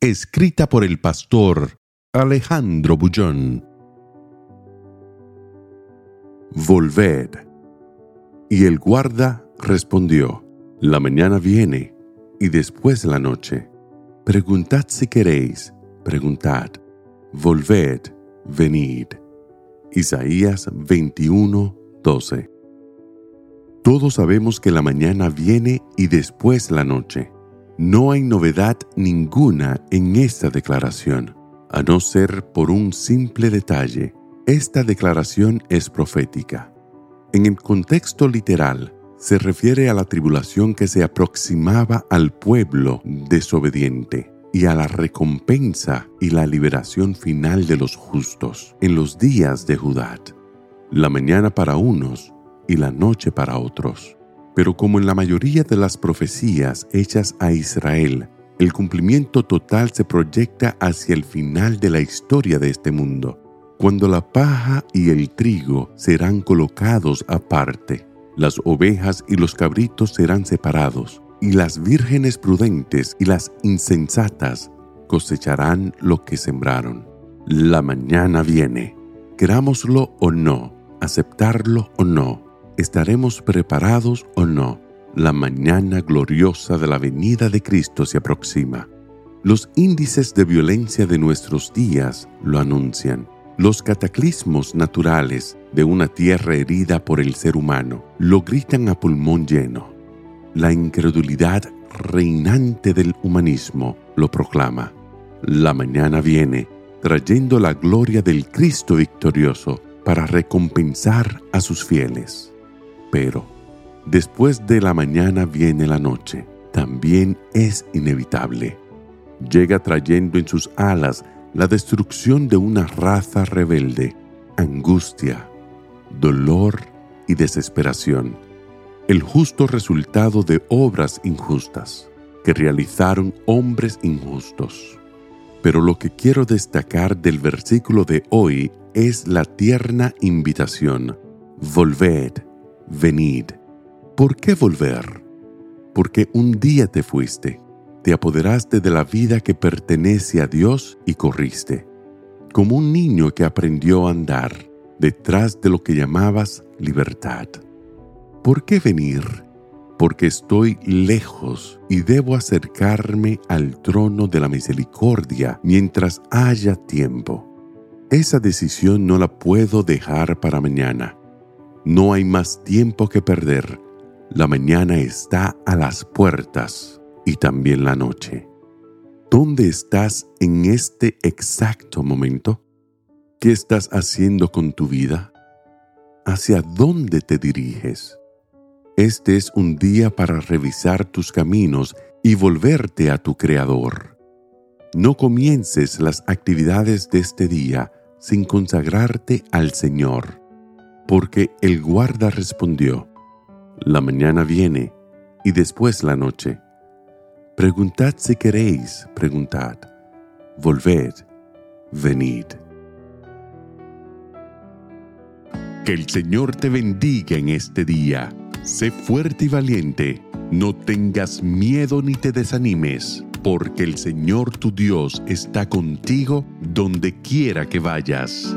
Escrita por el pastor Alejandro Bullón. Volved. Y el guarda respondió, La mañana viene y después la noche. Preguntad si queréis, preguntad. Volved, venid. Isaías 21, 12. Todos sabemos que la mañana viene y después la noche. No hay novedad ninguna en esta declaración, a no ser por un simple detalle. Esta declaración es profética. En el contexto literal, se refiere a la tribulación que se aproximaba al pueblo desobediente y a la recompensa y la liberación final de los justos en los días de Judá. La mañana para unos y la noche para otros. Pero como en la mayoría de las profecías hechas a Israel, el cumplimiento total se proyecta hacia el final de la historia de este mundo, cuando la paja y el trigo serán colocados aparte, las ovejas y los cabritos serán separados, y las vírgenes prudentes y las insensatas cosecharán lo que sembraron. La mañana viene, querámoslo o no, aceptarlo o no, ¿Estaremos preparados o no? La mañana gloriosa de la venida de Cristo se aproxima. Los índices de violencia de nuestros días lo anuncian. Los cataclismos naturales de una tierra herida por el ser humano lo gritan a pulmón lleno. La incredulidad reinante del humanismo lo proclama. La mañana viene trayendo la gloria del Cristo victorioso para recompensar a sus fieles. Pero después de la mañana viene la noche. También es inevitable. Llega trayendo en sus alas la destrucción de una raza rebelde, angustia, dolor y desesperación. El justo resultado de obras injustas que realizaron hombres injustos. Pero lo que quiero destacar del versículo de hoy es la tierna invitación. Volved, venid. ¿Por qué volver? Porque un día te fuiste, te apoderaste de la vida que pertenece a Dios y corriste, como un niño que aprendió a andar detrás de lo que llamabas libertad. ¿Por qué venir? Porque estoy lejos y debo acercarme al trono de la misericordia mientras haya tiempo. Esa decisión no la puedo dejar para mañana no hay más tiempo que perder. La mañana está a las puertas y también la noche. ¿Dónde estás en este exacto momento? ¿Qué estás haciendo con tu vida? ¿Hacia dónde te diriges? Este es un día para revisar tus caminos y volverte a tu Creador. No comiences las actividades de este día sin consagrarte al Señor porque el guarda respondió, La mañana viene y después la noche. Preguntad si queréis, preguntad. Volved, venid. Que el Señor te bendiga en este día. Sé fuerte y valiente. No tengas miedo ni te desanimes, porque el Señor tu Dios está contigo donde quiera que vayas.